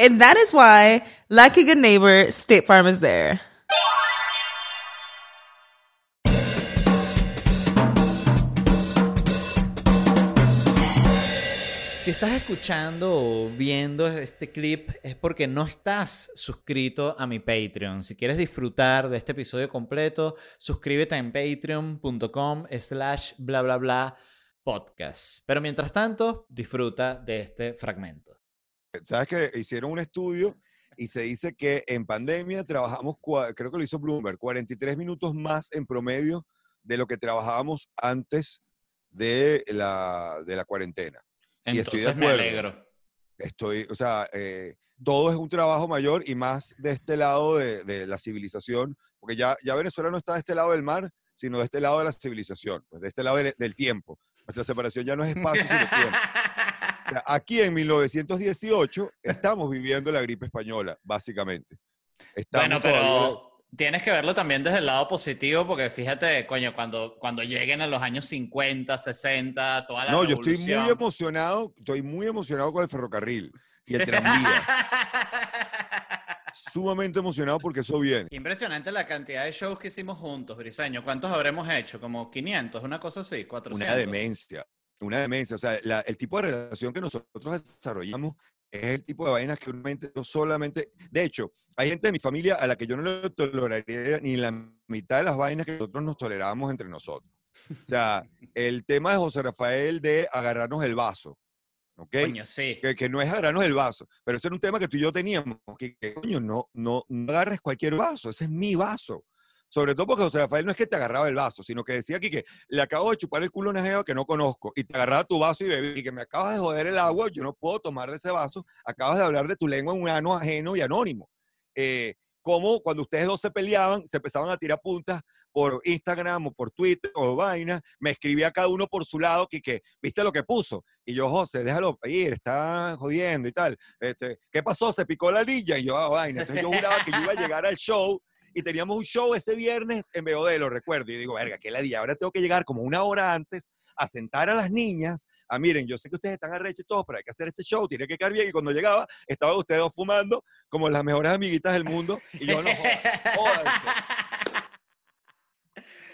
And that is why, like a good neighbor, State Farm is there. Si estás escuchando o viendo este clip es porque no estás suscrito a mi Patreon. Si quieres disfrutar de este episodio completo, suscríbete en patreon.com slash bla bla bla podcast. Pero mientras tanto, disfruta de este fragmento. Sabes que hicieron un estudio y se dice que en pandemia trabajamos, creo que lo hizo Bloomberg, 43 minutos más en promedio de lo que trabajábamos antes de la, de la cuarentena. Entonces y estoy me alegro. Estoy, o sea, eh, todo es un trabajo mayor y más de este lado de, de, la civilización, porque ya, ya Venezuela no está de este lado del mar, sino de este lado de la civilización, pues de este lado del tiempo. Nuestra separación ya no es espacio, sino tiempo. Aquí en 1918 estamos viviendo la gripe española, básicamente. bueno, pero tienes que verlo también desde el lado positivo, porque fíjate, coño, cuando, cuando lleguen a los años 50, 60, toda la No, yo estoy muy emocionado, estoy muy emocionado con el ferrocarril y el tranvía. Sumamente emocionado porque eso viene. Impresionante la cantidad de shows que hicimos juntos, Briseño. ¿Cuántos habremos hecho? ¿Como 500? ¿Una cosa así? ¿400? Una demencia una demencia. O sea, el tipo de relación que nosotros desarrollamos es el tipo de vainas que realmente solamente. De hecho, hay gente de mi familia a la que yo no le toleraría ni la mitad de las vainas que nosotros nos toleramos entre nosotros. O sea, el tema de José Rafael de agarrarnos el vaso. ¿Ok? Coño, sí. Que, que, no es agarrarnos el vaso. Pero ese era un tema que tú y yo teníamos. Que, coño, no, no, no agarres cualquier vaso. Ese es mi vaso. Sobre todo porque José Rafael no es que te agarraba el vaso, sino que decía aquí que le acabo de chupar el culo a una jeva que no conozco y te agarraba tu vaso y bebí y que me acabas de joder el agua, yo no puedo tomar de ese vaso, acabas de hablar de tu lengua en un ano ajeno y anónimo. Eh, como cuando ustedes dos se peleaban, se empezaban a tirar puntas por Instagram o por Twitter o vaina, me escribía cada uno por su lado que, que viste lo que puso. Y yo, José, déjalo ir, está jodiendo y tal. Este, ¿Qué pasó? Se picó la lilla y yo, ah, vaina. Entonces yo juraba que yo iba a llegar al show y teníamos un show ese viernes en BOD, lo recuerdo, y digo, verga, qué la día, ahora tengo que llegar como una hora antes a sentar a las niñas, a miren, yo sé que ustedes están arrechos todos, pero hay que hacer este show, tiene que quedar bien, y cuando llegaba, estaban ustedes dos fumando como las mejores amiguitas del mundo, y yo no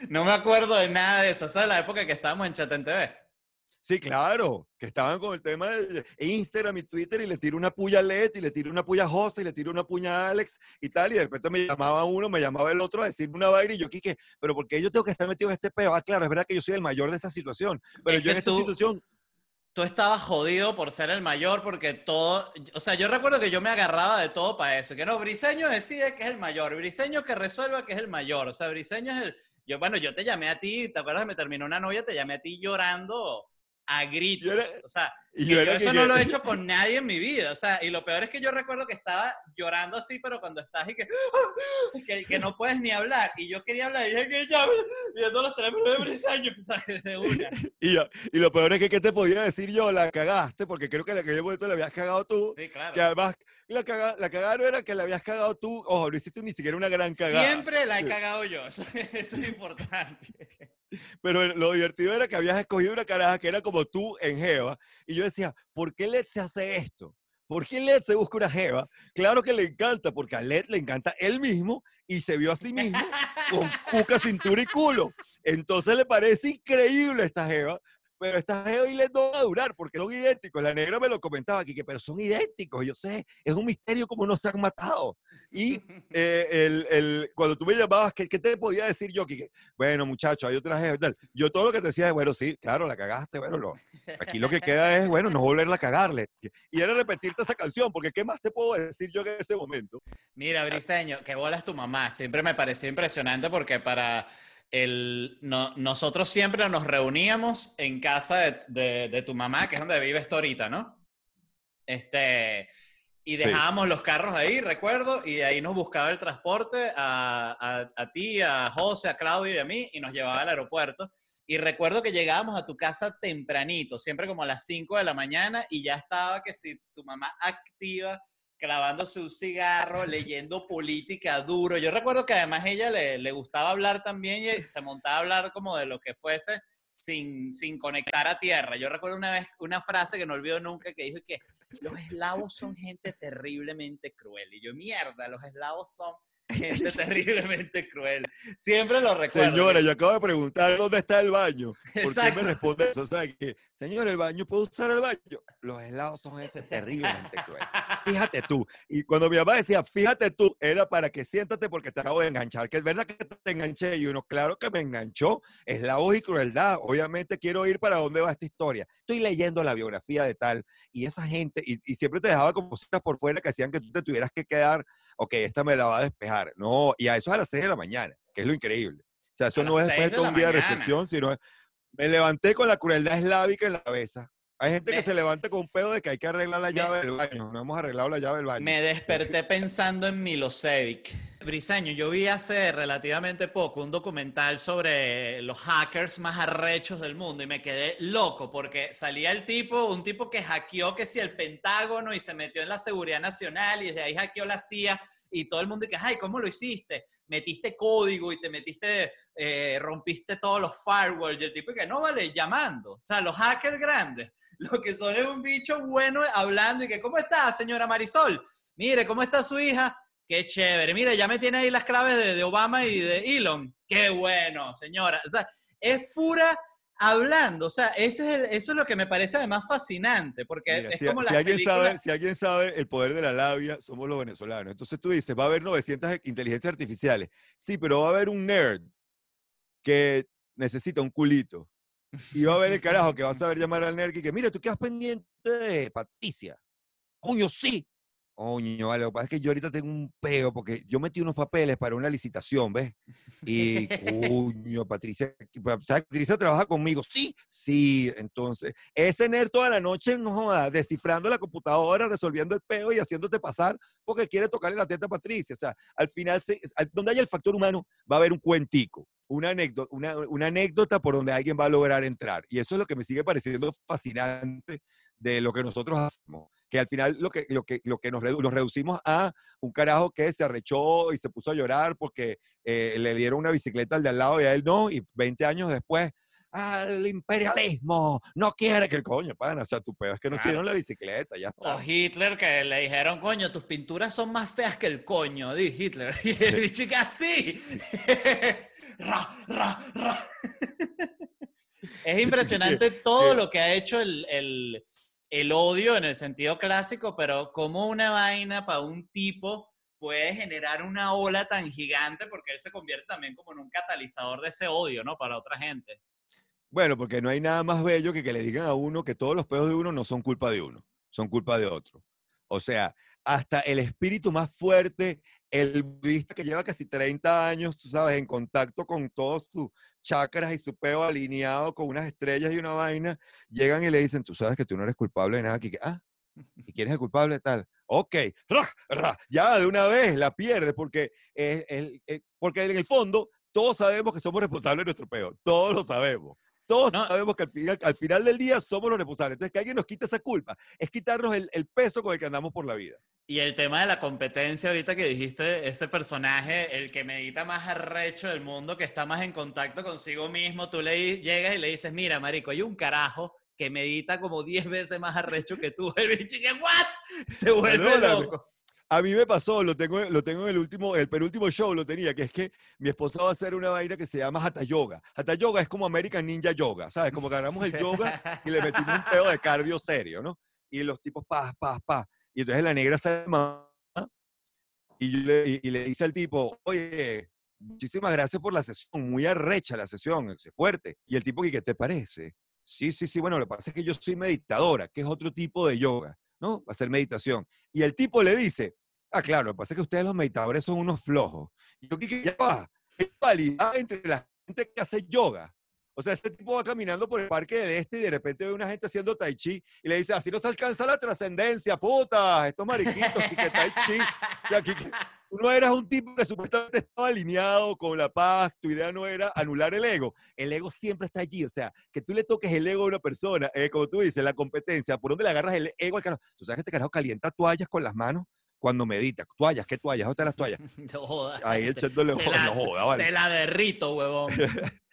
No me acuerdo de nada de eso, ¿sabes? La época que estábamos en Chat en TV. Sí, claro, que estaban con el tema de Instagram y Twitter y le tiro una puya a Let y le tiro una puya a José y le tiro una puya a Alex y tal, y de repente me llamaba uno, me llamaba el otro a decirme una vaina y yo, Quique, pero ¿por qué yo tengo que estar metido en este peo? Ah, claro, es verdad que yo soy el mayor de esta situación, pero yo en esta situación... Tú estabas jodido por ser el mayor porque todo, o sea, yo recuerdo que yo me agarraba de todo para eso, que no, Briseño decide que es el mayor, Briseño que resuelva que es el mayor, o sea, Briseño es el... Yo, bueno, yo te llamé a ti, ¿te acuerdas me terminó una novia? Te llamé a ti llorando a gritos. o sea, yo, eso no lo he hecho con nadie en mi vida. O sea, y lo peor es que yo recuerdo que estaba llorando así, pero cuando estás y que, que, que, no puedes ni hablar. Y yo quería hablar y dije que ya, viendo los teléfonos de Briseño, de una. y, y lo peor es que, ¿qué te podía decir yo? La cagaste, porque creo que la que yo la habías cagado tú. Sí, claro. Que además, la, caga, la cagada no era que la habías cagado tú. Ojo, no hiciste ni siquiera una gran cagada. Siempre la he cagado yo. Eso es importante. Pero lo divertido era que habías escogido una caraja que era como tú en Jeva. Y yo decía, ¿por qué Led se hace esto? ¿Por qué Led se busca una Jeva? Claro que le encanta, porque a Led le encanta él mismo y se vio a sí mismo con cuca, cintura y culo. Entonces le parece increíble esta Jeva, pero esta Geo y les no va a durar porque son idénticos. La negra me lo comentaba aquí, que pero son idénticos. Yo sé, es un misterio cómo no se han matado. Y eh, el, el, cuando tú me llamabas, ¿qué, ¿qué, te podía decir yo? Que, bueno, muchacho, hay otra Geo y tal. Yo todo lo que te decía es, bueno, sí, claro, la cagaste. Bueno, lo, aquí lo que queda es, bueno, no volverla a cagarle. Y era repetirte esa canción, porque ¿qué más te puedo decir yo en ese momento? Mira, Briseño, que bolas tu mamá. Siempre me pareció impresionante porque para el, no, nosotros siempre nos reuníamos en casa de, de, de, tu mamá, que es donde vives tú ahorita, ¿no? Este, y dejábamos sí. los carros ahí, recuerdo, y de ahí nos buscaba el transporte a, a, a, ti, a José, a Claudio y a mí, y nos llevaba al aeropuerto. Y recuerdo que llegábamos a tu casa tempranito, siempre como a las 5 de la mañana, y ya estaba que si tu mamá activa clavándose un cigarro, leyendo política duro. Yo recuerdo que además ella le, le, gustaba hablar también y se montaba a hablar como de lo que fuese sin, sin conectar a tierra. Yo recuerdo una vez una frase que no olvido nunca que dijo que los eslavos son gente terriblemente cruel. Y yo, mierda, los eslavos son gente terriblemente cruel. Siempre lo recuerdo. Señora, yo acabo de preguntar dónde está el baño. ¿Por Exacto. qué me responde eso? O sea, que, señor, el baño, ¿puedo usar el baño? Los helados son gente terriblemente cruel. Fíjate tú. Y cuando mi mamá decía, fíjate tú, era para que siéntate porque te acabo de enganchar. Que es verdad que te enganché. Y uno, claro que me enganchó. Es la voz y crueldad. Obviamente quiero ir para dónde va esta historia. Estoy leyendo la biografía de tal. Y esa gente, y, y siempre te dejaba como cositas por fuera que hacían que tú te tuvieras que quedar, ok, esta me la va a despejar no, y a eso es a las 6 de la mañana, que es lo increíble. O sea, eso no es después de un día mañana. de reflexión, sino me levanté con la crueldad eslávica en la cabeza. Hay gente que se levanta con un pedo de que hay que arreglar la llave del baño. No hemos arreglado la llave del baño. Me desperté pensando en Milosevic. Briseño, yo vi hace relativamente poco un documental sobre los hackers más arrechos del mundo y me quedé loco porque salía el tipo, un tipo que hackeó que si el Pentágono y se metió en la seguridad nacional y desde ahí hackeó la CIA y todo el mundo dice, ay, ¿cómo lo hiciste? Metiste código y te metiste, eh, rompiste todos los firewalls y el tipo que no vale, llamando. O sea, los hackers grandes, lo que son es un bicho bueno hablando y que, ¿cómo está, señora Marisol? Mire, ¿cómo está su hija? Qué chévere. Mire, ya me tiene ahí las claves de, de Obama y de Elon. Qué bueno, señora. O sea, es pura hablando. O sea, ese es el, eso es lo que me parece además fascinante, porque Mira, es si, como si las alguien películas... sabe, Si alguien sabe el poder de la labia, somos los venezolanos. Entonces tú dices, va a haber 900 inteligencias artificiales. Sí, pero va a haber un nerd que necesita un culito. Y va a haber el carajo que va a saber llamar al nerd y que, mira, tú quedas pendiente de Patricia. Coño, sí. Coño, vale, lo que pasa es que yo ahorita tengo un peo porque yo metí unos papeles para una licitación, ¿ves? Y, coño, Patricia. Patricia trabaja conmigo. Sí, sí. Entonces, ese nerd toda la noche, no joda, descifrando la computadora, resolviendo el peo y haciéndote pasar porque quiere tocarle la teta a Patricia. O sea, al final, donde haya el factor humano, va a haber un cuentico. Una anécdota, una, una anécdota por donde alguien va a lograr entrar. Y eso es lo que me sigue pareciendo fascinante de lo que nosotros hacemos que al final lo que, lo que, lo que nos, redu nos reducimos a un carajo que se arrechó y se puso a llorar porque eh, le dieron una bicicleta al de al lado y a él no, y 20 años después, ah, el imperialismo no quiere que el coño, pana, o sea, tu pedo es que no claro. la bicicleta, ya está. O Hitler que le dijeron, coño, tus pinturas son más feas que el coño, di Hitler. Y el bicho que así. ra, ra, ra. es impresionante todo lo que ha hecho el, el el odio en el sentido clásico, pero como una vaina para un tipo puede generar una ola tan gigante porque él se convierte también como en un catalizador de ese odio, ¿no? Para otra gente. Bueno, porque no hay nada más bello que que le digan a uno que todos los pedos de uno no son culpa de uno, son culpa de otro. O sea, hasta el espíritu más fuerte, el budista que lleva casi 30 años, tú sabes, en contacto con todos sus chakras y su peo alineado con unas estrellas y una vaina, llegan y le dicen, tú sabes que tú no eres culpable de nada, que, ah, ¿y quién es el culpable tal? Ok, ra, ra, ya de una vez la pierde, porque, eh, el, eh, porque en el fondo todos sabemos que somos responsables de nuestro peo, todos lo sabemos. Todos no. sabemos que al final, al final, del día somos los responsables. Entonces, que alguien nos quite esa culpa es quitarnos el, el peso con el que andamos por la vida. Y el tema de la competencia, ahorita que dijiste, ese personaje, el que medita más arrecho del mundo, que está más en contacto consigo mismo, tú le llegas y le dices, mira, marico, hay un carajo que medita como 10 veces más arrecho que tú. El bicho que, ¿what? Se vuelve loco. A mí me pasó, lo tengo, lo tengo en el último, el penúltimo show lo tenía, que es que mi esposa va a hacer una vaina que se llama Hatha Yoga. Hatha Yoga es como American Ninja Yoga, ¿sabes? Como que agarramos el yoga y le metimos un pedo de cardio serio, ¿no? Y los tipos, pa, pa, pa. Y entonces la negra se y, yo le, y, le dice al tipo, oye, muchísimas gracias por la sesión, muy arrecha la sesión, es fuerte. Y el tipo, ¿qué te parece? Sí, sí, sí, bueno, lo que pasa es que yo soy meditadora, que es otro tipo de yoga, ¿no? Hacer meditación. Y el tipo le dice, ah, claro, lo que pasa es que ustedes los meditadores son unos flojos. Y yo, ¿qué, ya va? ¿Qué dualidad entre la gente que hace yoga o sea, este tipo va caminando por el parque del este y de repente ve una gente haciendo tai chi y le dice, así no se alcanza la trascendencia, puta, estos mariquitos, y que tai chi. O sea, que, tú no eras un tipo que supuestamente estaba alineado con la paz, tu idea no era anular el ego. El ego siempre está allí, o sea, que tú le toques el ego a una persona, eh, como tú dices, la competencia, ¿por dónde le agarras el ego al carajo? Tú sabes que este carajo calienta toallas con las manos cuando medita. Toallas, ¿qué toallas? ¿Dónde están las toallas? No jodas. Ahí echándole te la, no joda, vale. Te la derrito, huevón.